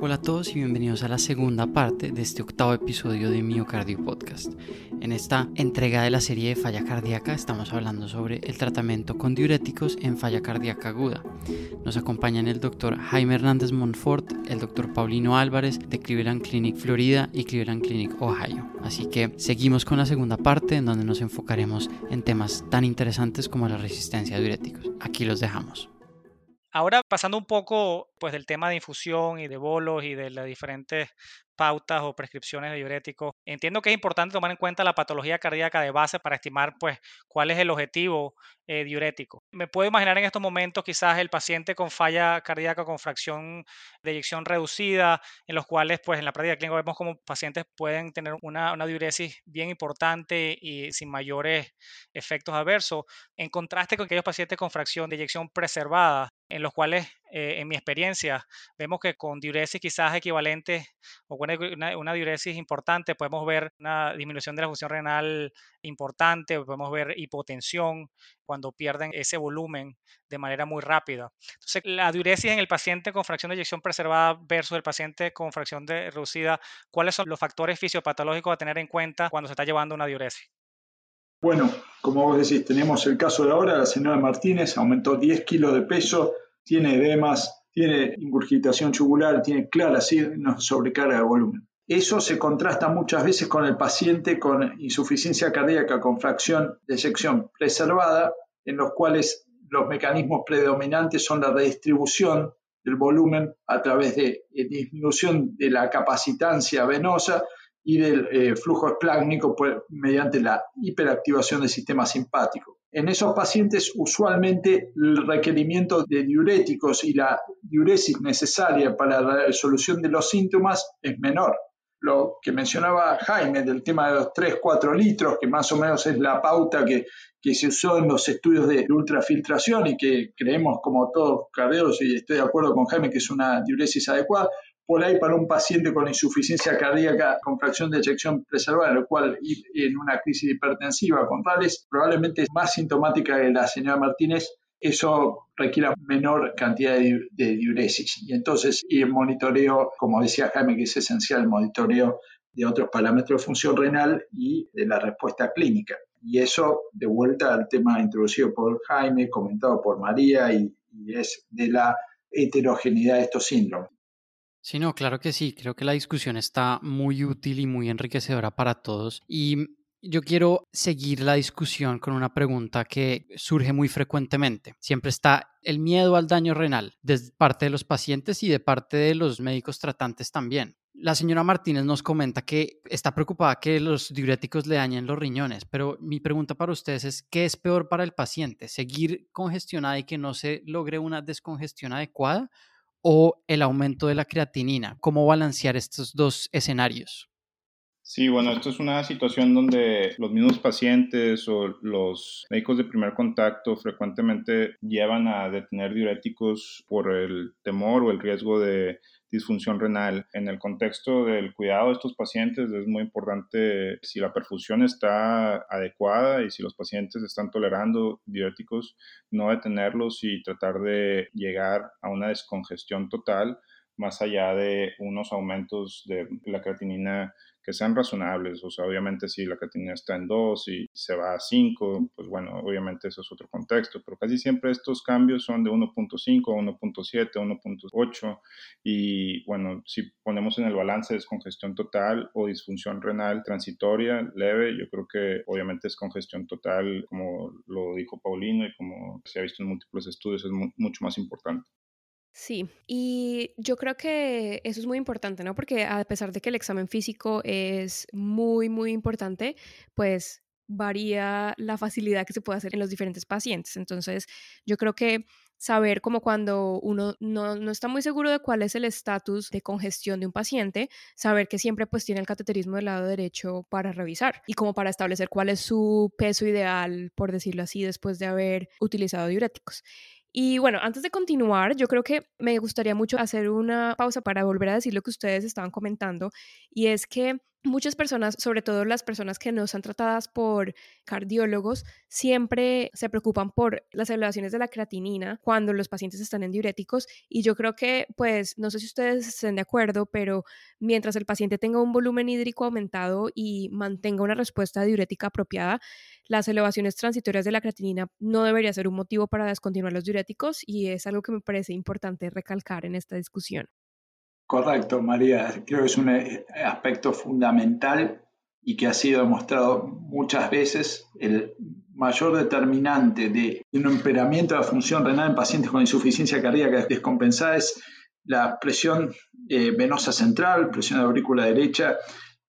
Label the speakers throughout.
Speaker 1: Hola a todos y bienvenidos a la segunda parte de este octavo episodio de Miocardio Podcast. En esta entrega de la serie de falla cardíaca estamos hablando sobre el tratamiento con diuréticos en falla cardíaca aguda. Nos acompañan el doctor Jaime Hernández Monfort, el doctor Paulino Álvarez de Cleveland Clinic Florida y Cleveland Clinic Ohio. Así que seguimos con la segunda parte en donde nos enfocaremos en temas tan interesantes como la resistencia a diuréticos. Aquí los dejamos.
Speaker 2: Ahora pasando un poco pues del tema de infusión y de bolos y de las diferentes pautas o prescripciones de diuréticos. Entiendo que es importante tomar en cuenta la patología cardíaca de base para estimar pues cuál es el objetivo eh, diurético. Me puedo imaginar en estos momentos quizás el paciente con falla cardíaca con fracción de eyección reducida, en los cuales pues en la práctica clínica vemos como pacientes pueden tener una, diuresis bien importante y sin mayores efectos adversos, en contraste con aquellos pacientes con fracción de eyección preservada, en los cuales, eh, en mi experiencia, vemos que con diuresis quizás equivalentes o una, una, diuresis importante, podemos ver una disminución de la función renal importante, podemos ver hipotensión cuando pierden ese volumen de manera muy rápida. Entonces, la diuresis en el paciente con fracción de eyección preservada versus el paciente con fracción de reducida, ¿cuáles son los factores fisiopatológicos a tener en cuenta cuando se está llevando una diuresis?
Speaker 3: Bueno, como vos decís, tenemos el caso de ahora, la señora Martínez aumentó 10 kilos de peso, tiene edemas, tiene ingurgitación chubular, tiene claras signos sobrecarga de volumen. Eso se contrasta muchas veces con el paciente con insuficiencia cardíaca con fracción de sección preservada, en los cuales los mecanismos predominantes son la redistribución del volumen a través de eh, disminución de la capacitancia venosa y del eh, flujo esplácnico mediante la hiperactivación del sistema simpático. En esos pacientes, usualmente el requerimiento de diuréticos y la diuresis necesaria para la resolución de los síntomas es menor. Lo que mencionaba Jaime del tema de los 3-4 litros, que más o menos es la pauta que, que se usó en los estudios de ultrafiltración y que creemos como todos carderos, y estoy de acuerdo con Jaime que es una diuresis adecuada, por ahí para un paciente con insuficiencia cardíaca con fracción de eyección preservada, lo cual en una crisis hipertensiva con tales probablemente es más sintomática que la señora Martínez, eso requiere menor cantidad de, diuresis. Y entonces, y el monitoreo, como decía Jaime, que es esencial, el monitoreo de otros parámetros de función renal y de la respuesta clínica. Y eso, de vuelta al tema introducido por Jaime, comentado por María, y es de la heterogeneidad de estos síndromes.
Speaker 1: Sí, no, claro que sí. Creo que la discusión está muy útil y muy enriquecedora para todos. Y yo quiero seguir la discusión con una pregunta que surge muy frecuentemente. Siempre está el miedo al daño renal de parte de los pacientes y de parte de los médicos tratantes también. La señora Martínez nos comenta que está preocupada que los diuréticos le dañen los riñones, pero mi pregunta para ustedes es, ¿qué es peor para el paciente? ¿Seguir congestionada y que no se logre una descongestión adecuada? o el aumento de la creatinina? ¿Cómo balancear estos dos escenarios?
Speaker 4: Sí, bueno, esto es una situación donde los mismos pacientes o los médicos de primer contacto frecuentemente llevan a detener diuréticos por el temor o el riesgo de disfunción renal. En el contexto del cuidado de estos pacientes es muy importante si la perfusión está adecuada y si los pacientes están tolerando diuréticos, no detenerlos y tratar de llegar a una descongestión total más allá de unos aumentos de la creatinina que sean razonables. O sea, obviamente si la creatinina está en 2 y se va a 5, pues bueno, obviamente eso es otro contexto, pero casi siempre estos cambios son de 1.5 a 1.7, 1.8 y bueno, si ponemos en el balance descongestión total o disfunción renal transitoria leve, yo creo que obviamente es congestión total, como lo dijo Paulino y como se ha visto en múltiples estudios, es mucho más importante.
Speaker 5: Sí, y yo creo que eso es muy importante, ¿no? Porque a pesar de que el examen físico es muy, muy importante, pues varía la facilidad que se puede hacer en los diferentes pacientes. Entonces, yo creo que saber como cuando uno no, no está muy seguro de cuál es el estatus de congestión de un paciente, saber que siempre pues tiene el cateterismo del lado derecho para revisar y como para establecer cuál es su peso ideal, por decirlo así, después de haber utilizado diuréticos. Y bueno, antes de continuar, yo creo que me gustaría mucho hacer una pausa para volver a decir lo que ustedes estaban comentando, y es que muchas personas, sobre todo las personas que no están tratadas por cardiólogos, siempre se preocupan por las elevaciones de la creatinina cuando los pacientes están en diuréticos y yo creo que, pues, no sé si ustedes estén de acuerdo, pero mientras el paciente tenga un volumen hídrico aumentado y mantenga una respuesta diurética apropiada, las elevaciones transitorias de la creatinina no debería ser un motivo para descontinuar los diuréticos y es algo que me parece importante recalcar en esta discusión.
Speaker 3: Correcto, María. Creo que es un eh, aspecto fundamental y que ha sido demostrado muchas veces el mayor determinante de un empeoramiento de la función renal en pacientes con insuficiencia cardíaca descompensada es la presión eh, venosa central, presión de aurícula derecha,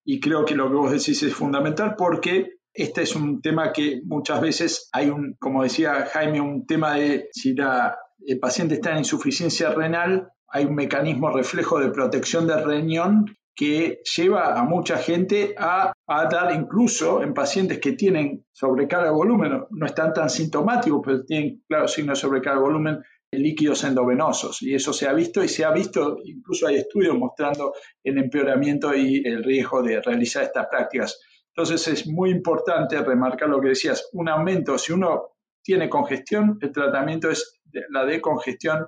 Speaker 3: y creo que lo que vos decís es fundamental porque este es un tema que muchas veces hay un, como decía Jaime, un tema de si la, el paciente está en insuficiencia renal, hay un mecanismo reflejo de protección del riñón que lleva a mucha gente a, dar incluso en pacientes que tienen sobrecarga de volumen, no están tan sintomáticos, pero tienen claro signos de sobrecarga de volumen, líquidos endovenosos. Y eso se ha visto y se ha visto, incluso hay estudios mostrando el empeoramiento y el riesgo de realizar estas prácticas. Entonces es muy importante remarcar lo que decías, un aumento, si uno tiene congestión, el tratamiento es la decongestión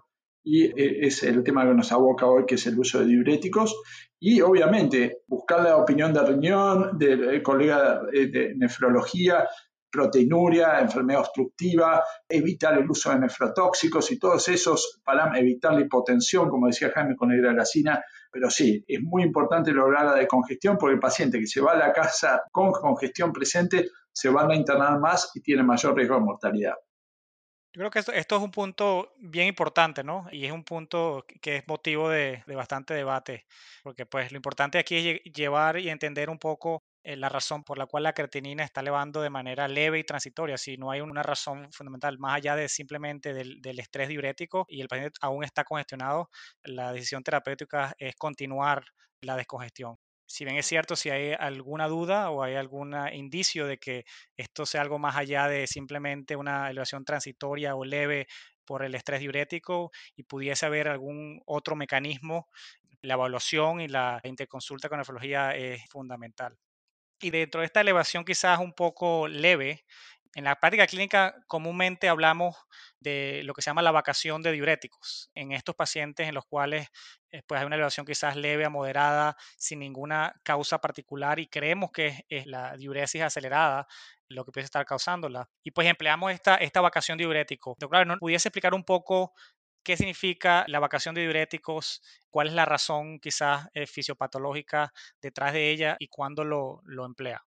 Speaker 3: y eh, es el tema que nos aboca hoy, que es el uso de diuréticos. Y obviamente buscar la opinión de riñón, del colega de nefrología, proteinuria, enfermedad obstructiva, evitar el uso de nefrotóxicos y todos esos para evitar la hipotensión, como decía Jaime con la hidralacina. Pero sí, es muy importante lograr la decongestión porque el paciente que se va a la casa con congestión presente se van a internar más y tiene mayor riesgo de mortalidad.
Speaker 2: Yo creo que esto, es un punto bien importante, ¿no? Y es un punto que es motivo de, de bastante debate, porque pues lo importante aquí es llevar y entender un poco eh, la razón por la cual la creatinina está elevando de manera leve y transitoria, si no hay una razón fundamental más allá de simplemente del, del, estrés diurético y el paciente aún está congestionado, la decisión terapéutica es continuar la descongestión. Si bien es cierto, si hay alguna duda o hay algún indicio de que esto sea algo más allá de simplemente una elevación transitoria o leve por el estrés diurético y pudiese haber algún otro mecanismo, la evaluación y la interconsulta con nefrología es fundamental. Y dentro de esta elevación quizás un poco leve, en la práctica clínica comúnmente hablamos de lo que se llama la vacación de diuréticos en estos pacientes en los cuales eh, pues hay una elevación quizás leve a moderada sin ninguna causa particular y creemos que es, la diuresis acelerada lo que puede estar causándola. Y pues empleamos esta, esta vacación diurético. Doctor, ¿no explicar un poco qué significa la vacación de diuréticos, cuál es la razón quizás eh, fisiopatológica detrás de ella y cuándo lo, lo emplea.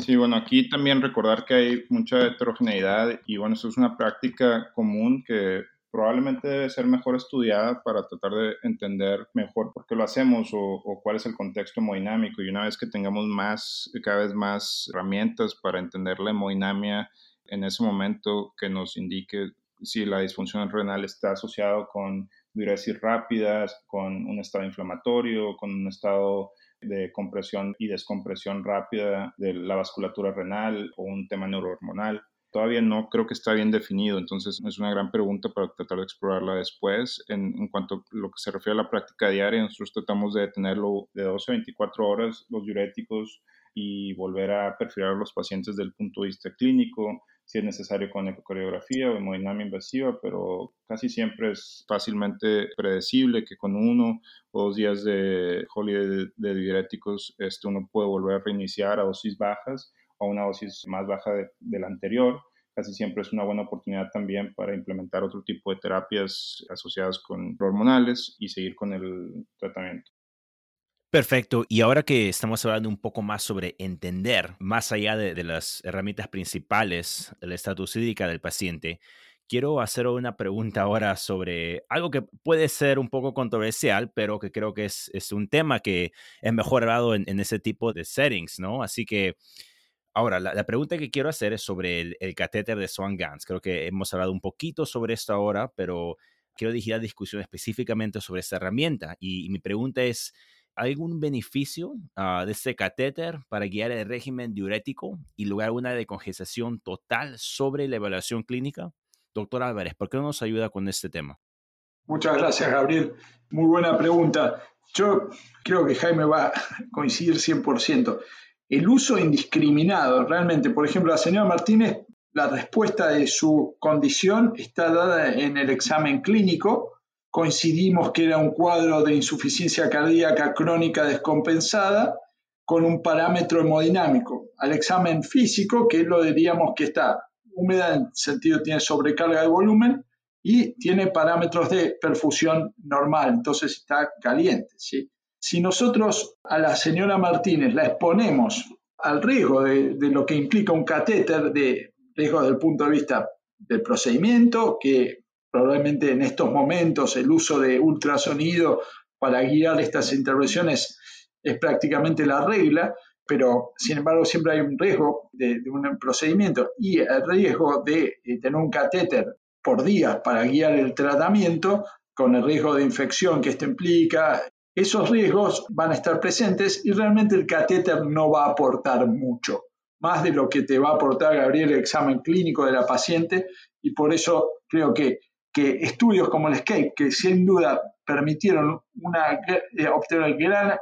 Speaker 4: Sí, bueno, aquí también recordar que hay mucha heterogeneidad y bueno, esto es una práctica común que probablemente debe ser mejor estudiada para tratar de entender mejor por qué lo hacemos o, cuál es el contexto hemodinámico. Y una vez que tengamos más, cada vez más herramientas para entender la hemodinamia en ese momento que nos indique si la disfunción renal está asociada con diuresis rápidas, con un estado inflamatorio, con un estado de compresión y descompresión rápida de la vasculatura renal o un tema neurohormonal. Todavía no creo que está bien definido, entonces es una gran pregunta para tratar de explorarla después. En, cuanto a lo que se refiere a la práctica diaria, nosotros tratamos de tenerlo de 12 a 24 horas, los diuréticos, y volver a perfilar a los pacientes desde el punto de vista clínico, si es necesario con ecocardiografía o hemodinamia invasiva, pero casi siempre es fácilmente predecible que con uno o dos días de holiday de, diuréticos este, uno puede volver a reiniciar a dosis bajas o una dosis más baja de, la anterior. Casi siempre es una buena oportunidad también para implementar otro tipo de terapias asociadas con hormonales y seguir con el tratamiento.
Speaker 6: Perfecto. Y ahora que estamos hablando un poco más sobre entender, más allá de, las herramientas principales del estatus hídrica del paciente, quiero hacer una pregunta ahora sobre algo que puede ser un poco controversial, pero que creo que es, un tema que es mejor hablado en, ese tipo de settings, ¿no? Así que ahora, la, pregunta que quiero hacer es sobre el, catéter de Swan-Ganz. Creo que hemos hablado un poquito sobre esto ahora, pero quiero dirigir la discusión específicamente sobre esta herramienta. y mi pregunta es, algún beneficio ah, de este catéter para guiar el régimen diurético y lograr una decongestación total sobre la evaluación clínica? Doctor Álvarez, ¿por qué no nos ayuda con este tema?
Speaker 3: Muchas gracias, Gabriel. Muy buena pregunta. yo creo que Jaime va a coincidir 100%. El uso indiscriminado, realmente, por ejemplo, la señora Martínez, la respuesta de su condición está dada en el examen clínico. Coincidimos que era un cuadro de insuficiencia cardíaca crónica descompensada con un parámetro hemodinámico. Al examen físico, que lo diríamos que está húmeda, en sentido tiene sobrecarga de volumen, y tiene parámetros de perfusión normal, entonces está caliente. Si nosotros a la señora Martínez la exponemos al riesgo de, lo que implica un catéter, de riesgo desde el punto de vista del procedimiento, que probablemente en estos momentos el uso de ultrasonido para guiar estas intervenciones es prácticamente la regla, pero sin embargo siempre hay un riesgo de, un procedimiento y el riesgo de eh, tener un catéter por días para guiar el tratamiento, con el riesgo de infección que esto implica, esos riesgos van a estar presentes y realmente el catéter no va a aportar mucho, más de lo que te va a aportar, Gabriel, el examen clínico de la paciente, y por eso creo que, que estudios como el SCAPE, que sin duda permitieron una, eh, obtener gran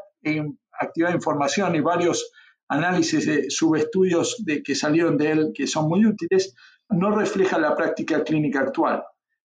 Speaker 3: actividad de información y varios análisis de subestudios de, que salieron de él que son muy útiles, no refleja la práctica clínica actual.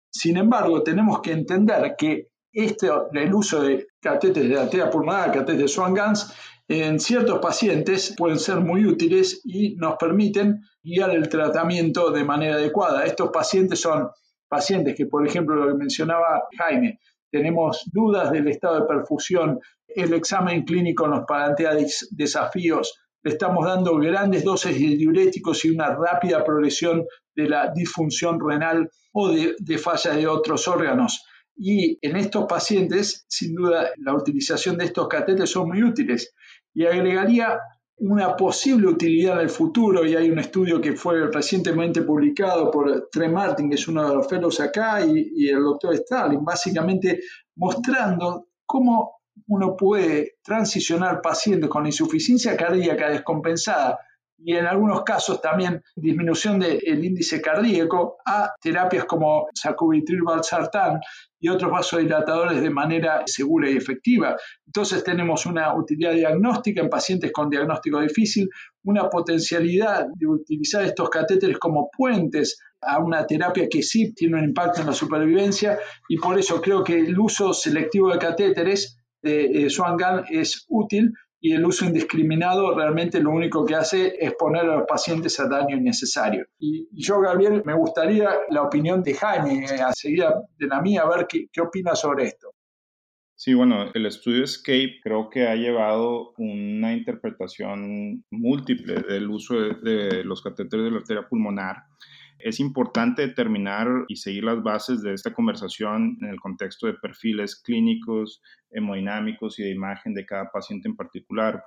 Speaker 3: Sin embargo, tenemos que entender que este, el uso de catéteres de arteria pulmonar, catéteres de Swan-Ganz, en ciertos pacientes pueden ser muy útiles y nos permiten guiar el tratamiento de manera adecuada. Estos pacientes son pacientes que, por ejemplo, lo que mencionaba Jaime, tenemos dudas del estado de perfusión, el examen clínico nos plantea desafíos le estamos dando grandes dosis de diuréticos y una rápida progresión de la disfunción renal o de, de falla de otros órganos. Y en estos pacientes, sin duda, la utilización de estos catéteres son muy útiles. Y agregaría una posible utilidad en el futuro, y hay un estudio que fue recientemente publicado por Trey Martin, que es uno de los fellows acá, y, y el doctor Starling, básicamente mostrando cómo uno puede transicionar pacientes con insuficiencia cardíaca descompensada y en algunos casos también disminución del índice cardíaco a terapias como sacubitril valsartán y otros vasodilatadores de manera segura y efectiva. Entonces tenemos una utilidad diagnóstica en pacientes con diagnóstico difícil, una potencialidad de utilizar estos catéteres como puentes a una terapia que sí tiene un impacto en la supervivencia y por eso creo que el uso selectivo de catéteres de eh, Swan-Gan es útil y el uso indiscriminado realmente lo único que hace es poner a los pacientes a daño innecesario. Y, yo, Gabriel, me gustaría la opinión de Jaime, a seguir de la mía, a ver qué, qué opina sobre esto.
Speaker 4: Sí, bueno, el estudio Escape creo que ha llevado una interpretación múltiple del uso de, de los catéteres de la arteria pulmonar es importante determinar y seguir las bases de esta conversación en el contexto de perfiles clínicos, hemodinámicos y de imagen de cada paciente en particular.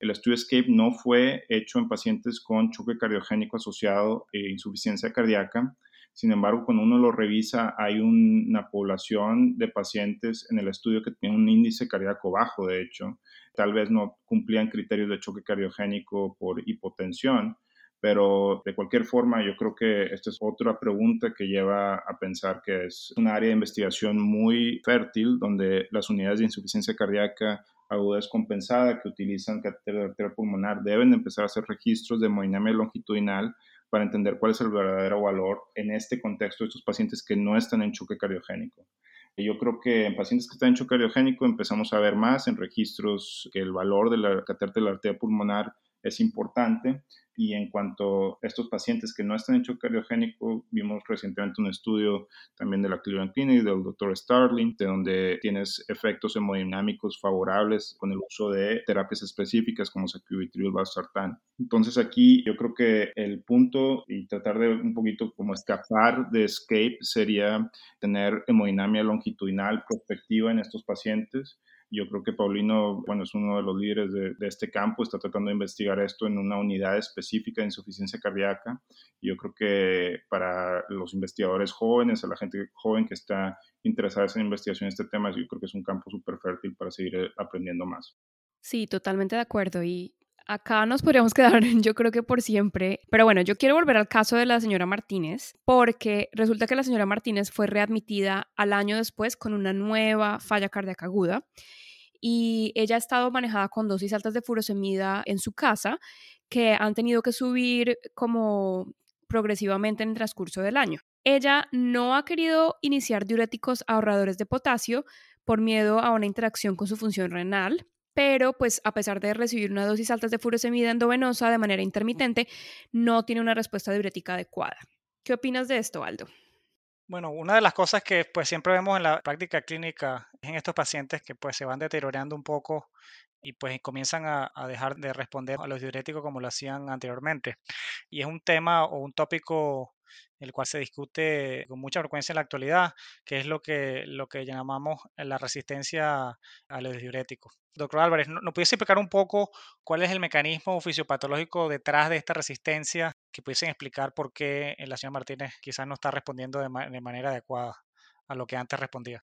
Speaker 4: El estudio ESCAPE no fue hecho en pacientes con choque cardiogénico asociado e insuficiencia cardíaca. Sin embargo, cuando uno lo revisa, hay una población de pacientes en el estudio que tiene un índice cardíaco bajo, de hecho. Tal vez no cumplían criterios de choque cardiogénico por hipotensión, pero de cualquier forma, yo creo que esta es otra pregunta que lleva a pensar que es un área de investigación muy fértil donde las unidades de insuficiencia cardíaca aguda descompensada que utilizan catéter de arteria pulmonar deben empezar a hacer registros de hemodinamia longitudinal para entender cuál es el verdadero valor en este contexto de estos pacientes que no están en choque cardiogénico. Y yo creo que en pacientes que están en choque cardiogénico empezamos a ver más en registros que el valor de la catéter de la arteria pulmonar es importante y en cuanto a estos pacientes que no están en choque cardiogénico, vimos recientemente un estudio también de la Cleveland Clinic del doctor Starling, de donde tienes efectos hemodinámicos favorables con el uso de terapias específicas como sacubitril valsartán. Entonces aquí yo creo que el punto y tratar de un poquito como escapar de escape sería tener hemodinamia longitudinal prospectiva en estos pacientes yo creo que Paulino, bueno, es uno de los líderes de, este campo, está tratando de investigar esto en una unidad específica de insuficiencia cardíaca. Yo creo que para los investigadores jóvenes, a la gente joven que está interesada en investigación en este tema, yo creo que es un campo súper fértil para seguir eh, aprendiendo más.
Speaker 5: Sí, totalmente de acuerdo. Y acá nos podríamos quedar, yo creo que por siempre. Pero bueno, yo quiero volver al caso de la señora Martínez, porque resulta que la señora Martínez fue readmitida al año después con una nueva falla cardíaca aguda y ella ha estado manejada con dosis altas de furosemida en su casa que han tenido que subir como progresivamente en el transcurso del año. Ella no ha querido iniciar diuréticos ahorradores de potasio por miedo a una interacción con su función renal, pero pues a pesar de recibir una dosis altas de furosemida endovenosa de manera intermitente, no tiene una respuesta diurética adecuada. ¿Qué opinas de esto, Aldo?
Speaker 2: Bueno, una de las cosas que pues siempre vemos en la práctica clínica es en estos pacientes que pues se van deteriorando un poco y pues comienzan a, a, dejar de responder a los diuréticos como lo hacían anteriormente. Y es un tema o un tópico el cual se discute con mucha frecuencia en la actualidad, que es lo que, lo que llamamos la resistencia a los diuréticos. Doctor Álvarez, ¿no, pudiese explicar un poco cuál es el mecanismo fisiopatológico detrás de esta resistencia? Que pudiesen explicar por qué la señora Martínez quizás no está respondiendo de, de manera adecuada a lo que antes respondía.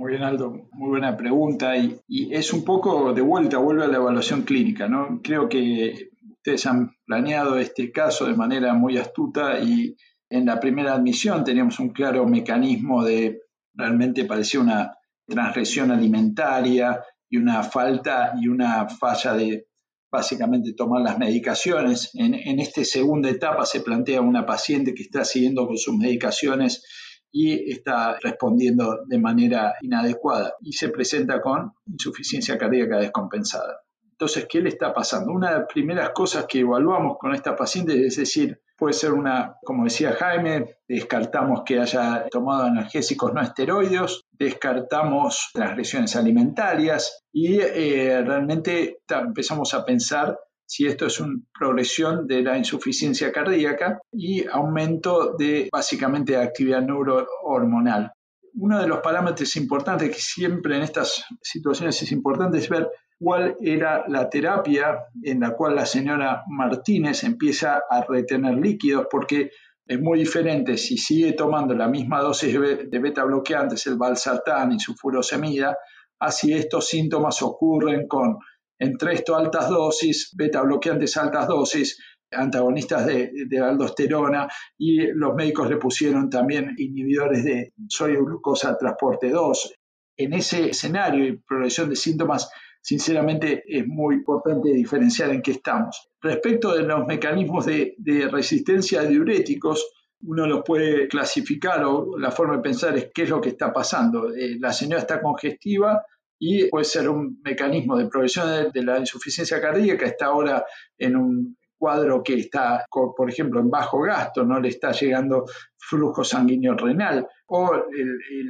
Speaker 3: Muy bien, Aldo, muy buena pregunta. Y, y, es un poco de vuelta, vuelve a la evaluación clínica, ¿no? Creo que ustedes han planeado este caso de manera muy astuta y en la primera admisión teníamos un claro mecanismo de, realmente parecía una transgresión alimentaria y una falta y una falla de básicamente tomar las medicaciones. En, en esta segunda etapa se plantea una paciente que está siguiendo con sus medicaciones y está respondiendo de manera inadecuada y se presenta con insuficiencia cardíaca descompensada. Entonces, ¿qué le está pasando? Una de las primeras cosas que evaluamos con esta paciente es decir, puede ser una, como decía Jaime, descartamos que haya tomado analgésicos no esteroides, descartamos transgresiones alimentarias y eh, realmente empezamos a pensar si esto es una progresión de la insuficiencia cardíaca y aumento de básicamente actividad neurohormonal. Uno de los parámetros importantes que siempre en estas situaciones es importante es ver cuál era la terapia en la cual la señora Martínez empieza a retener líquidos, porque es muy diferente si sigue tomando la misma dosis de beta bloqueantes, el valsartán y su furosemida, a si estos síntomas ocurren con entresto altas dosis, beta bloqueantes altas dosis, antagonistas de, de, aldosterona y los médicos le pusieron también inhibidores de sodio glucosa transporte 2. En ese escenario y progresión de síntomas sinceramente es muy importante diferenciar en qué estamos. Respecto de los mecanismos de, de resistencia a diuréticos, uno los puede clasificar o la forma de pensar es qué es lo que está pasando. Eh, la señora está congestiva y puede ser un mecanismo de progresión de, la insuficiencia cardíaca, está ahora en un cuadro que está, por ejemplo, en bajo gasto, no le está llegando flujo sanguíneo renal, o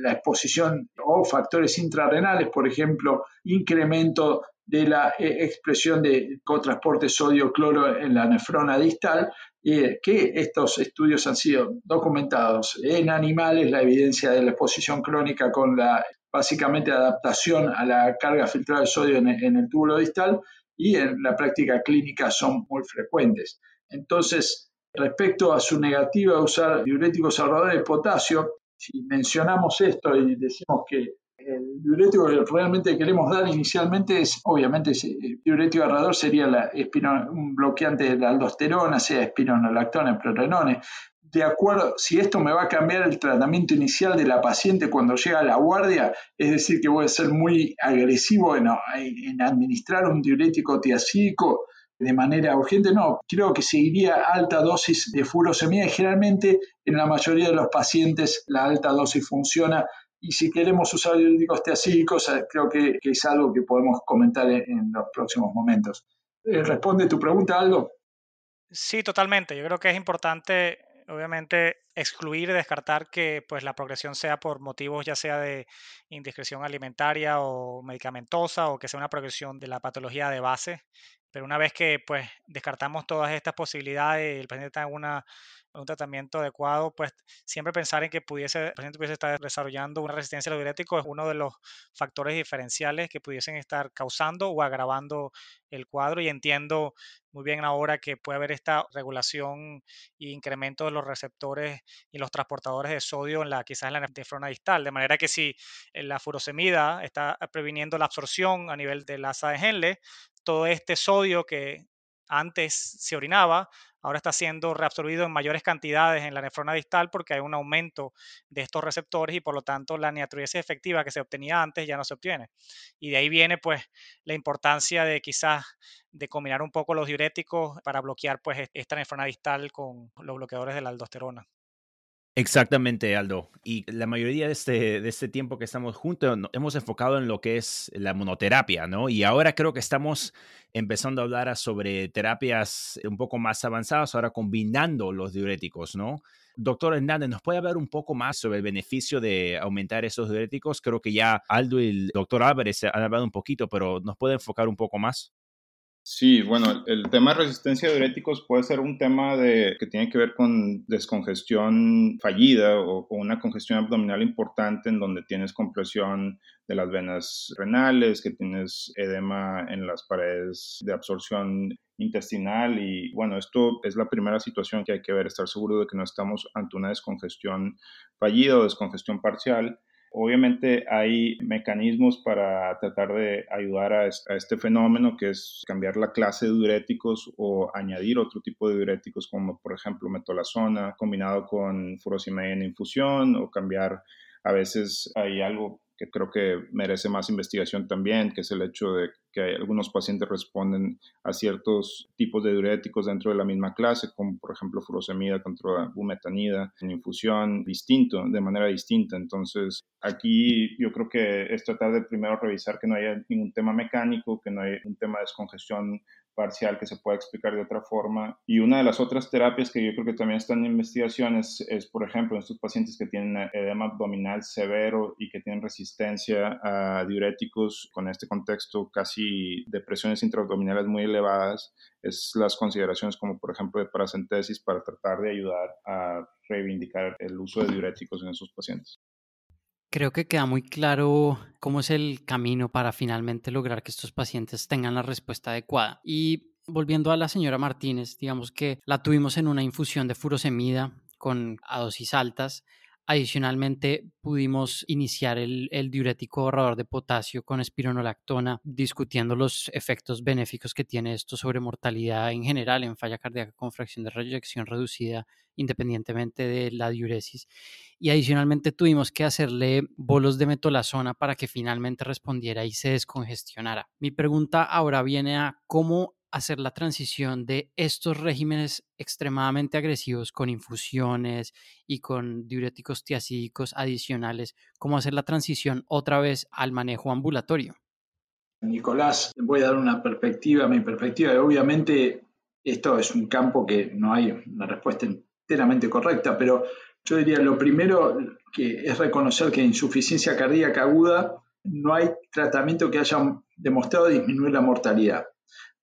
Speaker 3: la exposición o factores intrarrenales, por ejemplo, incremento de la eh, expresión de cotransporte sodio-cloro en la nefrona distal, eh, que estos estudios han sido documentados en animales, la evidencia de la exposición crónica con la básicamente adaptación a la carga filtrada de sodio en, el túbulo distal, y en la práctica clínica son muy frecuentes. Entonces, respecto a su negativa a usar diuréticos ahorradores de potasio, si mencionamos esto y decimos que el diurético que realmente queremos dar inicialmente es, obviamente, el diurético ahorrador sería la un bloqueante de la aldosterona, sea espironolactona, prorenone, de acuerdo, si esto me va a cambiar el tratamiento inicial de la paciente cuando llega a la guardia, es decir, que voy a ser muy agresivo en, en administrar un diurético tiacídico de manera urgente, no, creo que seguiría alta dosis de furosemida y generalmente en la mayoría de los pacientes la alta dosis funciona y si queremos usar diuréticos tiacídicos, eh, creo que, es algo que podemos comentar en, en los próximos momentos. Eh, ¿Responde tu pregunta, Aldo?
Speaker 2: Sí, totalmente. Yo creo que es importante obviamente excluir descartar que pues la progresión sea por motivos ya sea de indiscreción alimentaria o medicamentosa o que sea una progresión de la patología de base. Pero una vez que pues descartamos todas estas posibilidades y el paciente está en una un tratamiento adecuado, pues siempre pensar en que pudiese, el paciente pudiese estar desarrollando una resistencia a los diuréticos es uno de los factores diferenciales que pudiesen estar causando o agravando el cuadro y entiendo muy bien ahora que puede haber esta regulación e incremento de los receptores y los transportadores de sodio en la quizás en la nefrona distal, de manera que si la furosemida está previniendo la absorción a nivel del asa de Henle, todo este sodio que antes se orinaba, ahora está siendo reabsorbido en mayores cantidades en la nefrona distal porque hay un aumento de estos receptores y por lo tanto la niatriuresis efectiva que se obtenía antes ya no se obtiene. Y de ahí viene pues la importancia de quizás de combinar un poco los diuréticos para bloquear pues esta nefrona distal con los bloqueadores de la aldosterona.
Speaker 6: Exactamente, Aldo. Y la mayoría de este, de este tiempo que estamos juntos hemos enfocado en lo que es la monoterapia, ¿no? Y ahora creo que estamos empezando a hablar sobre terapias un poco más avanzadas, ahora combinando los diuréticos, ¿no? Doctor Hernández, ¿nos puede hablar un poco más sobre el beneficio de aumentar esos diuréticos? Creo que ya Aldo y el doctor Álvarez han hablado un poquito, pero ¿nos puede enfocar un poco más?
Speaker 4: Sí, bueno, el tema de resistencia a diuréticos puede ser un tema de, que tiene que ver con descongestión fallida o, una congestión abdominal importante en donde tienes compresión de las venas renales, que tienes edema en las paredes de absorción intestinal y bueno, esto es la primera situación que hay que ver, estar seguro de que no estamos ante una descongestión fallida o descongestión parcial. Obviamente hay mecanismos para tratar de ayudar a este fenómeno, que es cambiar la clase de diuréticos o añadir otro tipo de diuréticos, como por ejemplo metolazona combinado con furosemida en infusión, o cambiar, a veces hay algo que creo que merece más investigación también, que es el hecho de que algunos pacientes responden a ciertos tipos de diuréticos dentro de la misma clase, como por ejemplo furosemida contra bumetanida en infusión, distinto, de manera distinta. Entonces, aquí yo creo que es tratar de primero revisar que no haya ningún tema mecánico, que no haya un tema de descongestión parcial que se pueda explicar de otra forma. Y una de las otras terapias que yo creo que también están en investigaciones es, por ejemplo, en estos pacientes que tienen edema abdominal severo y que tienen resistencia a diuréticos con este contexto casi de presiones intraabdominales muy elevadas, es las consideraciones como por ejemplo de paracentesis para tratar de ayudar a reivindicar el uso de diuréticos en esos pacientes.
Speaker 1: Creo que queda muy claro cómo es el camino para finalmente lograr que estos pacientes tengan la respuesta adecuada. Y volviendo a la señora Martínez, digamos que la tuvimos en una infusión de furosemida con a dosis altas. Adicionalmente, pudimos iniciar el, diurético ahorrador de potasio con espironolactona, discutiendo los efectos benéficos que tiene esto sobre mortalidad en general en falla cardíaca con fracción de reyección reducida, independientemente de la diuresis y adicionalmente tuvimos que hacerle bolos de metolazona para que finalmente respondiera y se descongestionara. Mi pregunta ahora viene a cómo hacer la transición de estos regímenes extremadamente agresivos con infusiones y con diuréticos tiacídicos adicionales, cómo hacer la transición otra vez al manejo ambulatorio.
Speaker 3: Nicolás, voy a dar una perspectiva, mi perspectiva, obviamente esto es un campo que no hay una respuesta enteramente correcta, pero yo diría, lo primero que es reconocer que en insuficiencia cardíaca aguda no hay tratamiento que haya demostrado disminuir la mortalidad.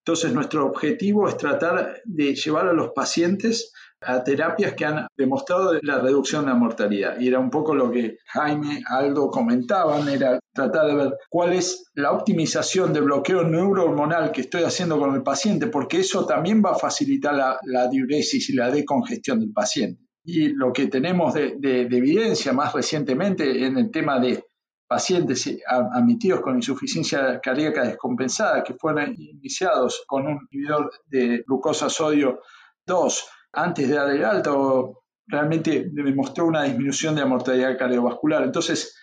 Speaker 3: Entonces, nuestro objetivo es tratar de llevar a los pacientes a terapias que han demostrado la reducción de la mortalidad. Y era un poco lo que Jaime, Aldo comentaban, era tratar de ver cuál es la optimización de bloqueo neurohormonal que estoy haciendo con el paciente, porque eso también va a facilitar la, la diuresis y la decongestión del paciente. Y lo que tenemos de, evidencia más recientemente en el tema de pacientes admitidos con insuficiencia cardíaca descompensada que fueron iniciados con un inhibidor de glucosa sodio 2 antes de dar el alto, realmente demostró una disminución de la mortalidad cardiovascular. Entonces,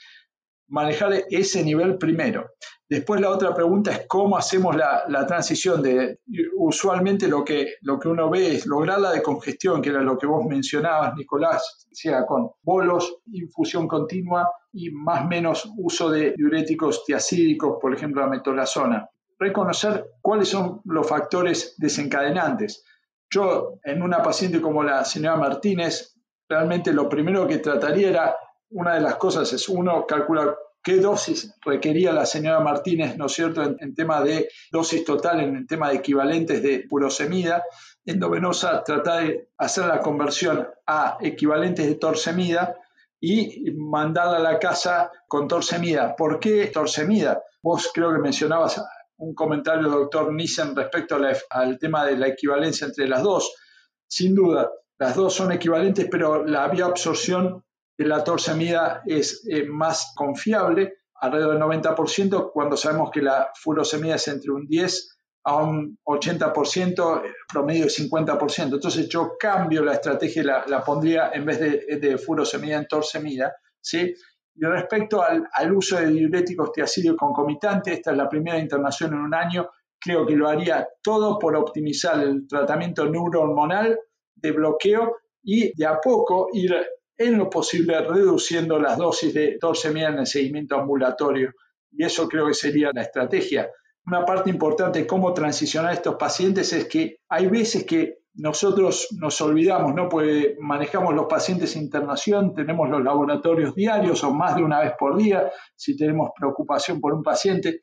Speaker 3: manejar ese nivel primero. Después la otra pregunta es cómo hacemos la, transición de, usualmente lo que, lo que uno ve es lograr la decongestión, que era lo que vos mencionabas, Nicolás, sea con bolos, infusión continua y más menos uso de diuréticos tiacídicos, por ejemplo la metolazona. Reconocer cuáles son los factores desencadenantes. Yo, en una paciente como la señora Martínez, realmente lo primero que trataría era una de las cosas es, uno, calcular qué dosis requería la señora Martínez, ¿no es cierto?, en, tema de dosis total, en tema de equivalentes de purosemida. Endovenosa, tratar de hacer la conversión a equivalentes de torsemida y mandarla a la casa con torsemida. ¿Por qué torsemida? Vos creo que mencionabas un comentario, doctor Nissen, respecto al tema de la equivalencia entre las dos. Sin duda, las dos son equivalentes, pero la vía absorción la torsemida es eh, más confiable, alrededor del 90%, cuando sabemos que la furosemida es entre un 10 a un 80%, promedio de 50%. Entonces yo cambio la estrategia y la, pondría en vez de, de furosemida en torsemida. ¿sí? Y respecto al, uso de diuréticos tiacidio concomitante, esta es la primera internación en un año, creo que lo haría todo por optimizar el tratamiento neurohormonal de bloqueo y de a poco ir en lo posible reduciendo las dosis de torsemida en el seguimiento ambulatorio. Y eso creo que sería la estrategia una parte importante de cómo transicionar a estos pacientes es que hay veces que nosotros nos olvidamos, ¿no? Porque manejamos los pacientes en internación, tenemos los laboratorios diarios o más de una vez por día, si tenemos preocupación por un paciente,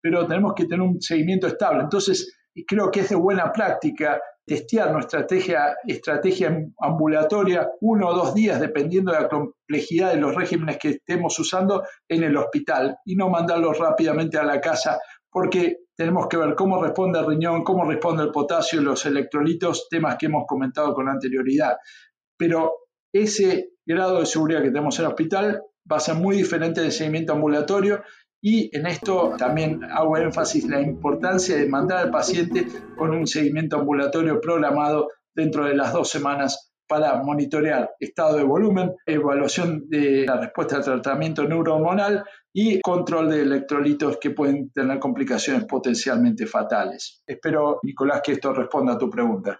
Speaker 3: pero tenemos que tener un seguimiento estable. Entonces, creo que es de buena práctica testear nuestra estrategia, estrategia ambulatoria uno o dos días, dependiendo de la complejidad de los regímenes que estemos usando en el hospital y no mandarlos rápidamente a la casa porque tenemos que ver cómo responde el riñón, cómo responde el potasio, los electrolitos, temas que hemos comentado con anterioridad. Pero ese grado de seguridad que tenemos en el hospital va a ser muy diferente del seguimiento ambulatorio y en esto también hago énfasis la importancia de mandar al paciente con un seguimiento ambulatorio programado dentro de las dos semanas para monitorear estado de volumen, evaluación de la respuesta al tratamiento neurohormonal y control de electrolitos que pueden tener complicaciones potencialmente fatales. Espero, Nicolás, que esto responda a tu pregunta.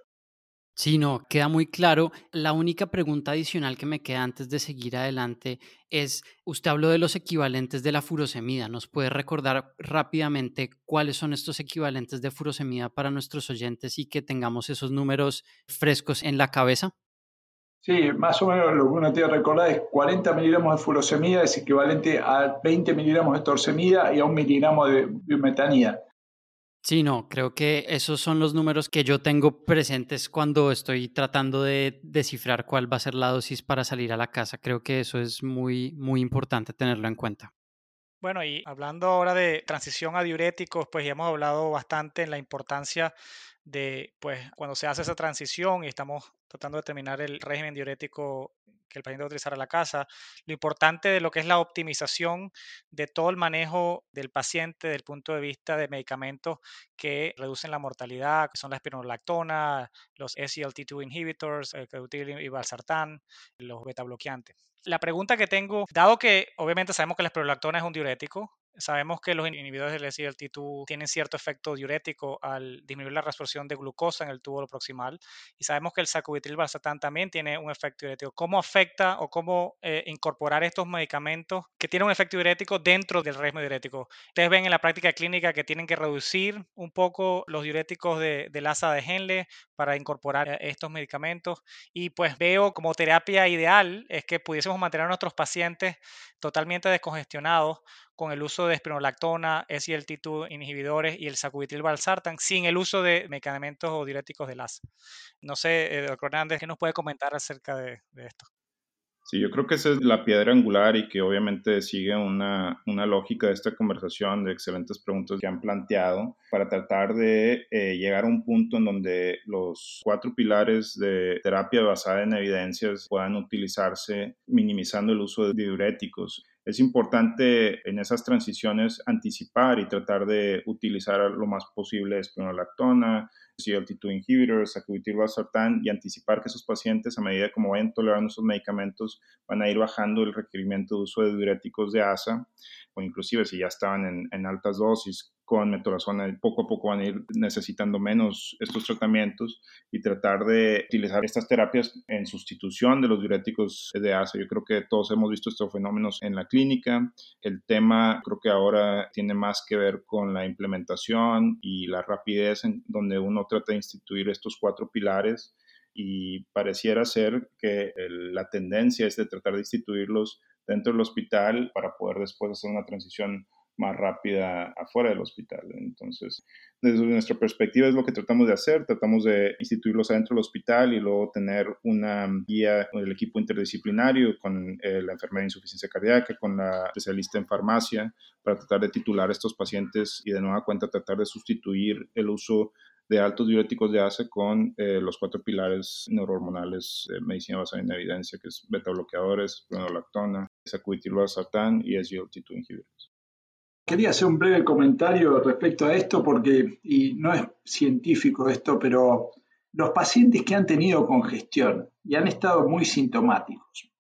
Speaker 1: Sí, no, queda muy claro. La única pregunta adicional que me queda antes de seguir adelante es, usted habló de los equivalentes de la furosemida. ¿Nos puede recordar rápidamente cuáles son estos equivalentes de furosemida para nuestros oyentes y que tengamos esos números frescos en la cabeza?
Speaker 3: Sí, más o menos lo que uno tiene que recordar es 40 miligramos de furosemida es equivalente a 20 miligramos de torsemida y a un miligramo de biometanida.
Speaker 1: Sí, no, creo que esos son los números que yo tengo presentes cuando estoy tratando de descifrar cuál va a ser la dosis para salir a la casa. Creo que eso es muy, muy importante tenerlo en cuenta.
Speaker 2: Bueno, y hablando ahora de transición a diuréticos, pues ya hemos hablado bastante en la importancia de, pues, cuando se hace esa transición y estamos tratando de determinar el régimen diurético que el paciente va a utilizar a la casa, lo importante de lo que es la optimización de todo el manejo del paciente desde el punto de vista de medicamentos que reducen la mortalidad, que son la espironolactona, los SGLT2 inhibitors, el y valsartán, los beta bloqueantes. La pregunta que tengo, dado que obviamente sabemos que la espironolactona es un diurético, Sabemos que los inhibidores del SGLT2 tienen cierto efecto diurético al disminuir la reabsorción de glucosa en el túbulo proximal y sabemos que el sacubitril valsartán también tiene un efecto diurético. ¿Cómo afecta o cómo eh, incorporar estos medicamentos que tienen un efecto diurético dentro del régimen diurético? Ustedes ven en la práctica clínica que tienen que reducir un poco los diuréticos de, del asa de Henle para incorporar eh, estos medicamentos y pues veo como terapia ideal es que pudiésemos mantener a nuestros pacientes totalmente descongestionados con el uso de espinolactona, SGLT2 inhibidores y el sacubitril valsartan sin el uso de medicamentos o diuréticos de LAS. No sé, eh, doctor Hernández, ¿qué nos puede comentar acerca de, esto?
Speaker 4: Sí, yo creo que esa es la piedra angular y que obviamente sigue una, una, lógica de esta conversación, de excelentes preguntas que han planteado, para tratar de eh, llegar a un punto en donde los cuatro pilares de terapia basada en evidencias puedan utilizarse minimizando el uso de diuréticos es importante en esas transiciones anticipar y tratar de utilizar lo más posible espinolactona, SGLT2 inhibitors, sacubitril/valsartán y anticipar que esos pacientes a medida como vayan tolerando esos medicamentos van a ir bajando el requerimiento de uso de diuréticos de ASA o inclusive si ya estaban en, en altas dosis con metolazona poco a poco van a ir necesitando menos estos tratamientos y tratar de utilizar estas terapias en sustitución de los diuréticos de ASA. Yo creo que todos hemos visto estos fenómenos en la clínica. El tema creo que ahora tiene más que ver con la implementación y la rapidez en donde uno trata de instituir estos cuatro pilares y pareciera ser que la tendencia es de tratar de instituirlos dentro del hospital para poder después hacer una transición más rápida afuera del hospital. Entonces, desde nuestra perspectiva es lo que tratamos de hacer, tratamos de instituirlos adentro del hospital y luego tener una guía con el equipo interdisciplinario, con eh, la enfermera de insuficiencia cardíaca, con la especialista en farmacia, para tratar de titular a estos pacientes y de nueva cuenta tratar de sustituir el uso de altos diuréticos de ACE con eh, los cuatro pilares neurohormonales de medicina basada en evidencia, que es beta bloqueadores, pronolactona, sacubitril/valsartán y SGLT2 inhibitors.
Speaker 3: Quería hacer un breve comentario respecto a esto porque, y no es científico esto, pero los pacientes que han tenido congestión y han estado muy sintomáticos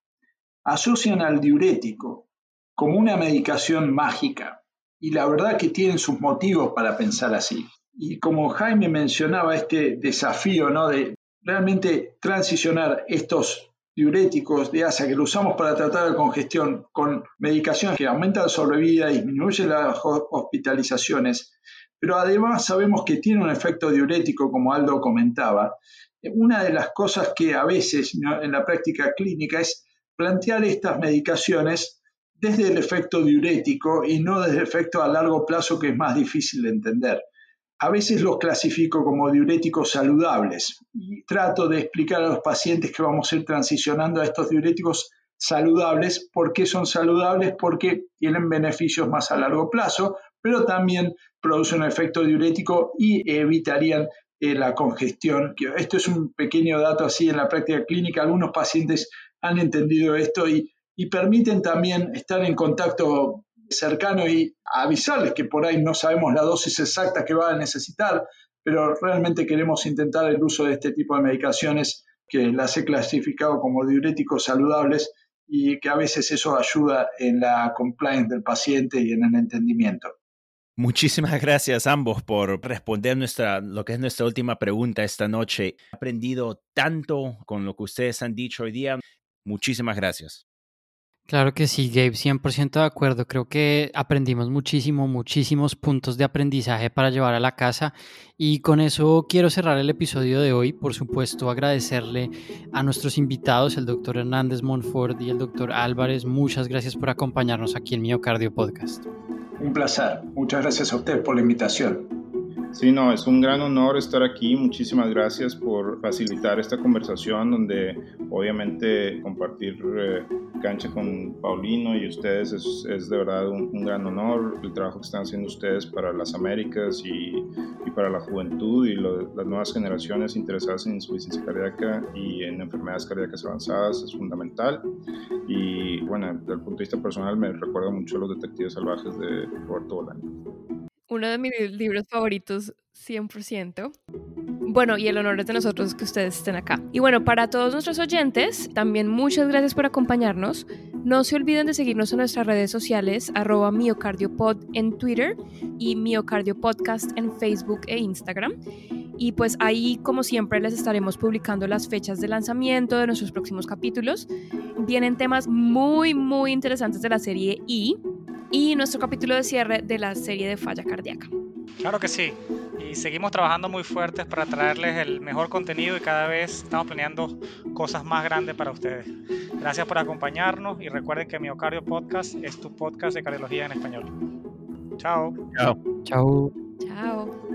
Speaker 3: asocian al diurético como una medicación mágica y la verdad que tienen sus motivos para pensar así. Y como Jaime mencionaba este desafío ¿no? de realmente transicionar estos diuréticos de ASA que lo usamos para tratar la congestión con medicaciones que aumentan la sobrevida, disminuyen las hospitalizaciones, pero además sabemos que tiene un efecto diurético, como Aldo comentaba. Una de las cosas que a veces en la práctica clínica es plantear estas medicaciones desde el efecto diurético y no desde el efecto a largo plazo que es más difícil de entender. A veces los clasifico como diuréticos saludables y trato de explicar a los pacientes que vamos a ir transicionando a estos diuréticos saludables. ¿Por qué son saludables? Porque tienen beneficios más a largo plazo, pero también producen un efecto diurético y evitarían eh, la congestión. Esto es un pequeño dato así en la práctica clínica. Algunos pacientes han entendido esto y, y permiten también estar en contacto cercano y avisarles que por ahí no sabemos la dosis exacta que va a necesitar, pero realmente queremos intentar el uso de este tipo de medicaciones que las he clasificado como diuréticos saludables y que a veces eso ayuda en la compliance del paciente y en el entendimiento.
Speaker 6: Muchísimas gracias ambos por responder nuestra, lo que es nuestra última pregunta esta noche. He aprendido tanto con lo que ustedes han dicho hoy día. Muchísimas gracias.
Speaker 1: Claro que sí, Gabe, 100% de acuerdo. Creo que aprendimos muchísimo, muchísimos puntos de aprendizaje para llevar a la casa. Y con eso quiero cerrar el episodio de hoy. Por supuesto, agradecerle a nuestros invitados, el doctor Hernández Monfort y el doctor Álvarez. Muchas gracias por acompañarnos aquí en Miocardio Podcast.
Speaker 3: Un placer. Muchas gracias a usted por la invitación.
Speaker 4: Sí, no, es un gran honor estar aquí. Muchísimas gracias por facilitar esta conversación donde obviamente compartir eh, cancha con Paulino y ustedes es, de verdad un, gran honor. El trabajo que están haciendo ustedes para las Américas y, para la juventud y las nuevas generaciones interesadas en insuficiencia cardíaca y en enfermedades cardíacas avanzadas es fundamental. Y bueno, desde el punto de vista personal me recuerda mucho a los detectives salvajes de Roberto Bolaño
Speaker 5: uno de mis libros favoritos 100%. Bueno, y el honor es de nosotros que ustedes estén acá. Y bueno, para todos nuestros oyentes, también muchas gracias por acompañarnos. No se olviden de seguirnos en nuestras redes sociales, arroba miocardiopod en Twitter y miocardiopodcast en Facebook e Instagram. Y pues ahí, como siempre, les estaremos publicando las fechas de lanzamiento de nuestros próximos capítulos. Vienen temas muy, muy interesantes de la serie y y nuestro capítulo de cierre de la serie de falla cardíaca.
Speaker 2: Claro que sí. Y seguimos trabajando muy fuertes para traerles el mejor contenido y cada vez estamos planeando cosas más grandes para ustedes. Gracias por acompañarnos y recuerden que Miocardio Podcast es tu podcast de cardiología en español. Chao.
Speaker 1: Chao. Chao.
Speaker 5: Chao.